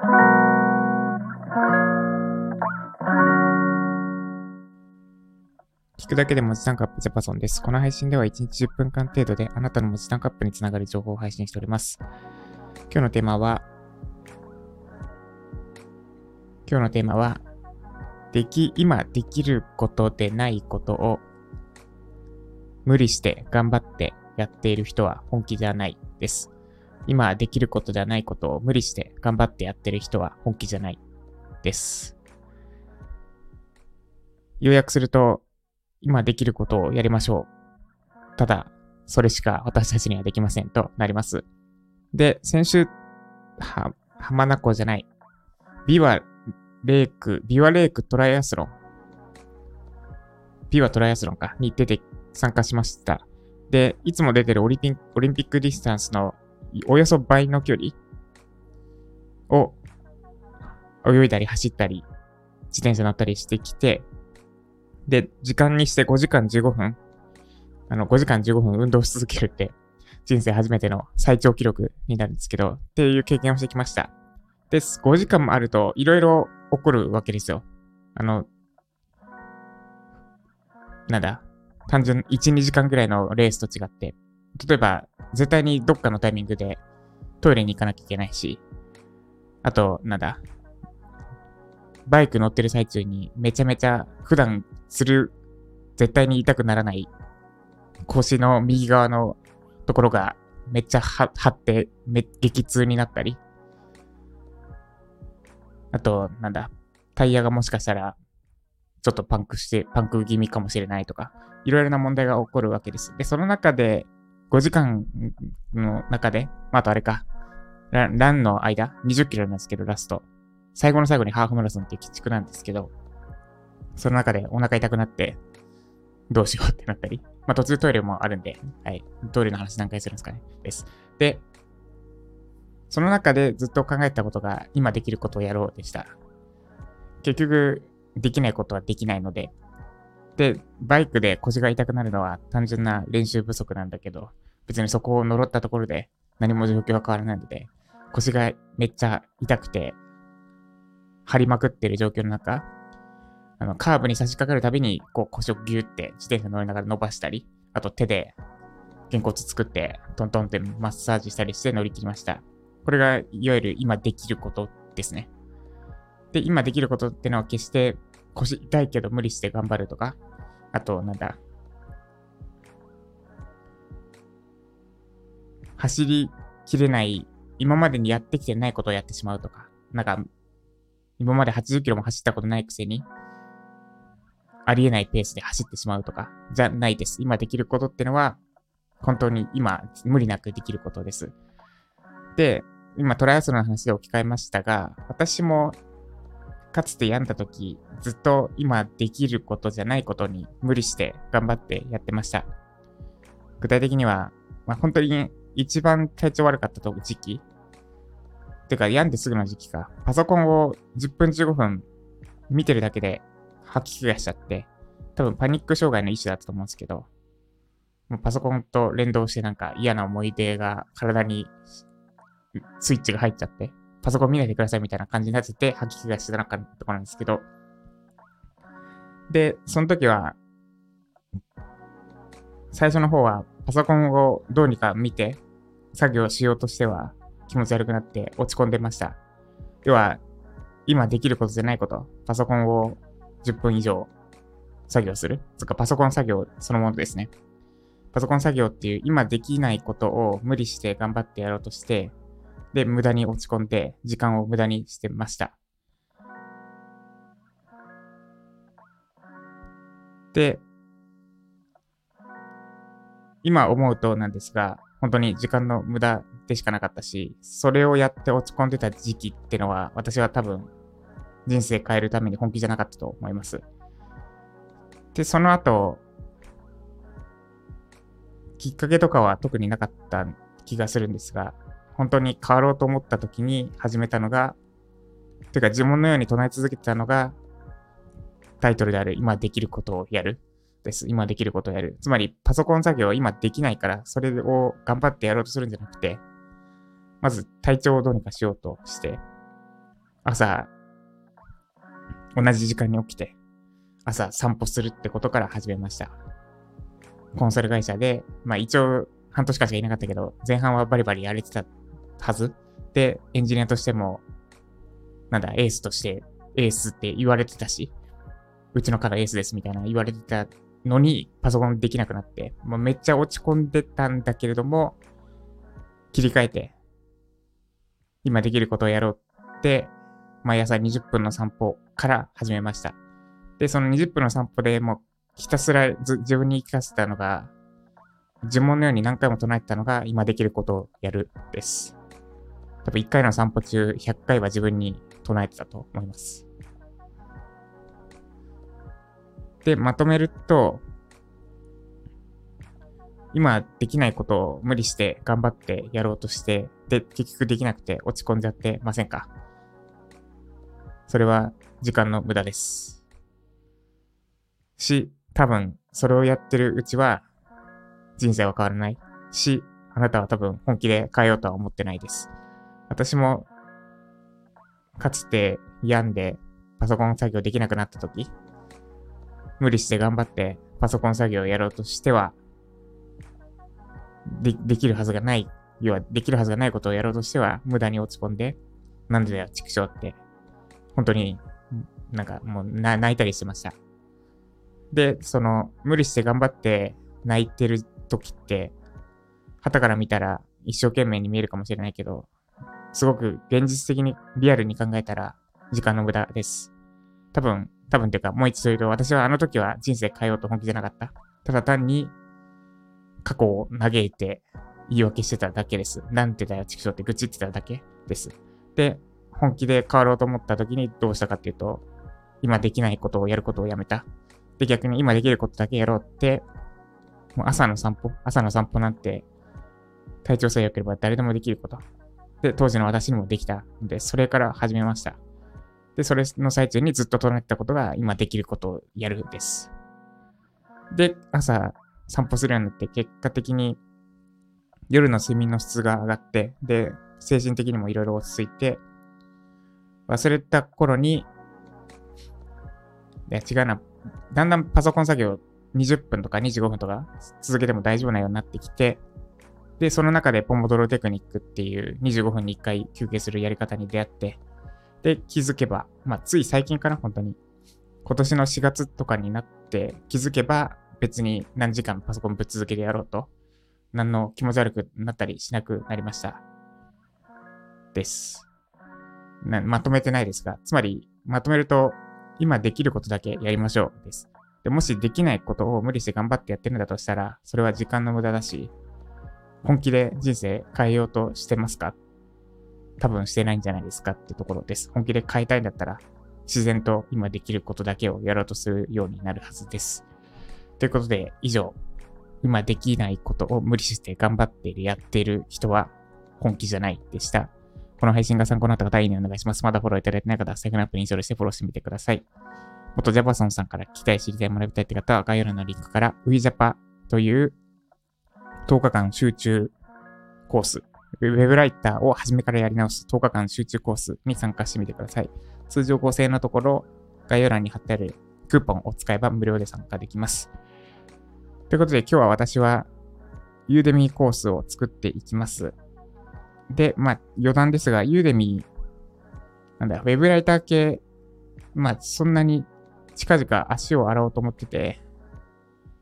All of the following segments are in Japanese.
聞くだけで文字タンクアップジャパソンです。この配信では1日10分間程度であなたの文字タンクアップにつながる情報を配信しております。今日のテーマは、今日のテーマは、でき、今できることでないことを無理して頑張ってやっている人は本気ではないです。今できることではないことを無理して頑張ってやってる人は本気じゃないです。要約すると、今できることをやりましょう。ただ、それしか私たちにはできませんとなります。で、先週、は、浜名湖じゃない。ビワレイク、ビワレイクトライアスロン。ビワトライアスロンか、に出て参加しました。で、いつも出てるオリピンオリンピックディスタンスのおよそ倍の距離を泳いだり走ったり、自転車乗ったりしてきて、で、時間にして5時間15分、あの、5時間15分運動し続けるって、人生初めての最長記録になるんですけど、っていう経験をしてきました。です。5時間もあると、いろいろ起こるわけですよ。あの、なんだ、単純1、2時間ぐらいのレースと違って、例えば、絶対にどっかのタイミングでトイレに行かなきゃいけないし、あと、なんだ、バイク乗ってる最中にめちゃめちゃ普段する、絶対に痛くならない腰の右側のところがめっちゃ張ってめ激痛になったり、あと、なんだ、タイヤがもしかしたらちょっとパンクして、パンク気味かもしれないとか、いろいろな問題が起こるわけです。で、その中で、5時間の中で、まあ、あとあれか、ランランの間、20キロなんですけど、ラスト。最後の最後にハーフマラソンっていう鬼畜なんですけど、その中でお腹痛くなって、どうしようってなったり、まあ、途中トイレもあるんで、はい、トイレの話何回するんですかね、です。で、その中でずっと考えたことが、今できることをやろうでした。結局、できないことはできないので、で、バイクで腰が痛くなるのは単純な練習不足なんだけど、別にそこを呪ったところで何も状況は変わらないので、腰がめっちゃ痛くて、張りまくってる状況の中、あの、カーブに差し掛かるたびに、こう腰をギュって自転車乗りながら伸ばしたり、あと手で肩骨作ってトントンってマッサージしたりして乗り切りました。これがいわゆる今できることですね。で、今できることってのは決して腰痛いけど無理して頑張るとか、あと、なんだ、走りきれない、今までにやってきてないことをやってしまうとか、なんか、今まで80キロも走ったことないくせに、ありえないペースで走ってしまうとか、じゃないです。今できることってのは、本当に今、無理なくできることです。で、今トライアスロンの話で置き換えましたが、私もかつて病んだ時、ずっと今できることじゃないことに無理して頑張ってやってました。具体的には、まあ、本当に一番体調悪かった時期。てか病んですぐの時期か、パソコンを10分15分見てるだけで吐き気がしちゃって、多分パニック障害の一種だったと思うんですけど、もうパソコンと連動してなんか嫌な思い出が体にスイッチが入っちゃって、パソコン見ないでくださいみたいな感じになってて、吐き気がしてなかったところなんですけど、で、その時は、最初の方はパソコンをどうにか見て作業しようとしては気持ち悪くなって落ち込んでました。要は、今できることじゃないこと、パソコンを10分以上作業する。つかパソコン作業そのものですね。パソコン作業っていう今できないことを無理して頑張ってやろうとして、で、無駄に落ち込んで、時間を無駄にしてました。で、今思うとなんですが、本当に時間の無駄でしかなかったし、それをやって落ち込んでた時期ってのは、私は多分、人生変えるために本気じゃなかったと思います。で、その後、きっかけとかは特になかった気がするんですが、本当に変わろうと思った時に始めたのが、というか呪文のように唱え続けてたのが、タイトルである今できることをやるです。今できることをやる。つまりパソコン作業は今できないから、それを頑張ってやろうとするんじゃなくて、まず体調をどうにかしようとして、朝、同じ時間に起きて、朝散歩するってことから始めました。コンサル会社で、まあ一応半年間しかいなかったけど、前半はバリバリやれてたはず。で、エンジニアとしても、なんだ、エースとしてエースって言われてたし、うちの方エースですみたいな言われてたのに、パソコンできなくなって、もうめっちゃ落ち込んでたんだけれども、切り替えて、今できることをやろうって、毎朝20分の散歩から始めました。で、その20分の散歩でもうひたすら自分に言い聞かせたのが、呪文のように何回も唱えてたのが今できることをやるです。多分1回の散歩中100回は自分に唱えてたと思います。で、まとめると、今できないことを無理して頑張ってやろうとして、で、結局できなくて落ち込んじゃってませんか？それは時間の無駄です。し、多分それをやってるうちは人生は変わらないし、あなたは多分本気で変えようとは思ってないです。私もかつて病んでパソコン作業できなくなった時、無理して頑張ってパソコン作業をやろうとしては、で、できるはずがない、要はできるはずがないことをやろうとしては、無駄に落ち込んで、なんでだよ、畜生って、本当になんかもう泣いたりしてました。で、その、無理して頑張って泣いてる時って、旗から見たら一生懸命に見えるかもしれないけど、すごく現実的にリアルに考えたら時間の無駄です。多分、多分というかもう一度言うと私はあの時は人生変えようと本気じゃなかった。ただ単に過去を嘆いて言い訳してただけです。なんてだよ、畜生って愚痴ってただけです。で、本気で変わろうと思った時にどうしたかっていうと、今できないことをやることをやめた。で、逆に今できることだけやろうって、もう朝の散歩、朝の散歩なんて、体調さえ良ければ誰でもできること。で、当時の私にもできたので、それから始めました。で、それの最中にずっと唱えてたことが今できることをやるです。で、朝散歩するようになって結果的に夜の睡眠の質が上がって、で、精神的にもいろいろ落ち着いて、忘れた頃に、いや違うな、だんだんパソコン作業20分とか25分とか続けても大丈夫なようになってきて、で、その中でポモドロテクニックっていう25分に1回休憩するやり方に出会って、で、気づけば、まあ、つい最近かな、本当に。今年の4月とかになって気づけば、別に何時間パソコンぶっ続けてやろうと、何の気持ち悪くなったりしなくなりました。です。まとめてないですが、つまり、まとめると、今できることだけやりましょうです。でもしできないことを無理して頑張ってやってるんだとしたら、それは時間の無駄だし、本気で人生変えようとしてますか？多分してないんじゃないですかってところです。本気で変えたいんだったら、自然と今できることだけをやろうとするようになるはずです。ということで、以上、今できないことを無理して頑張っている、やっている人は本気じゃないでした。この配信が参考になった方、いいねお願いします。まだフォローいただいてない方は、セグナップにインストールしてフォローしてみてください。元ジャパソンさんから聞きたい、知りたい、学びたいって方は、概要欄のリンクから、ウィジャパという10日間集中コース、ウェブライターを初めからやり直す10日間集中コースに参加してみてください。通常5000円のところ、概要欄に貼ってあるクーポンを使えば無料で参加できます。ということで今日は私はユーデミーコースを作っていきます。で、まあ余談ですが、ユーデミー、なんだ、ウェブライター系、まあそんなに近々足を洗おうと思ってて、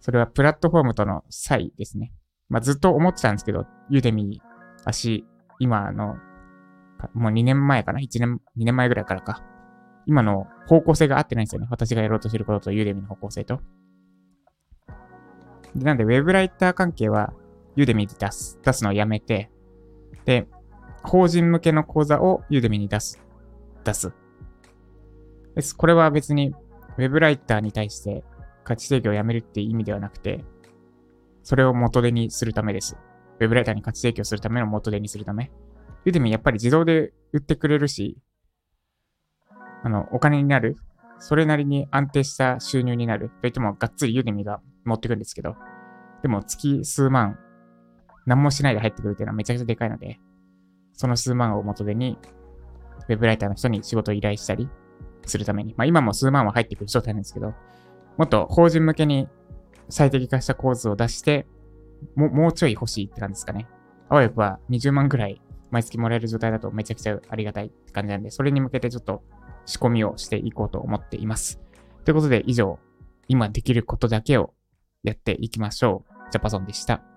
それはプラットフォームとの差異ですね。まあ、ずっと思ってたんですけど、ユーデミー、足、今の、もう2年前かな ?1 年、2年前ぐらいからか。今の方向性が合ってないんですよね。私がやろうとしてることとユーデミーの方向性と。でなんで、ウェブライター関係は、ユーデミーで出す、出すのをやめて、で、法人向けの講座をユーデミーに出す、出す。です。これは別に、ウェブライターに対して価値提供をやめるっていう意味ではなくて、それを元手にするためです。ウェブライターに価値提供するための元手にするため。ユーデミやっぱり自動で売ってくれるし、あの、お金になる。それなりに安定した収入になる。といっても、がっつりユーデミが持ってくんですけど、でも月数万、何もしないで入ってくるっていうのはめちゃくちゃでかいので、その数万を元手に、ウェブライターの人に仕事を依頼したりするために。まあ今も数万は入ってくる状態なんですけど、もっと法人向けに最適化した構図を出して、ももうちょい欲しいって感じですかね。あわよくは20万ぐらい毎月もらえる状態だとめちゃくちゃありがたいって感じなんで、それに向けてちょっと仕込みをしていこうと思っています。ということで以上、今できることだけをやっていきましょう。ジャパソンでした。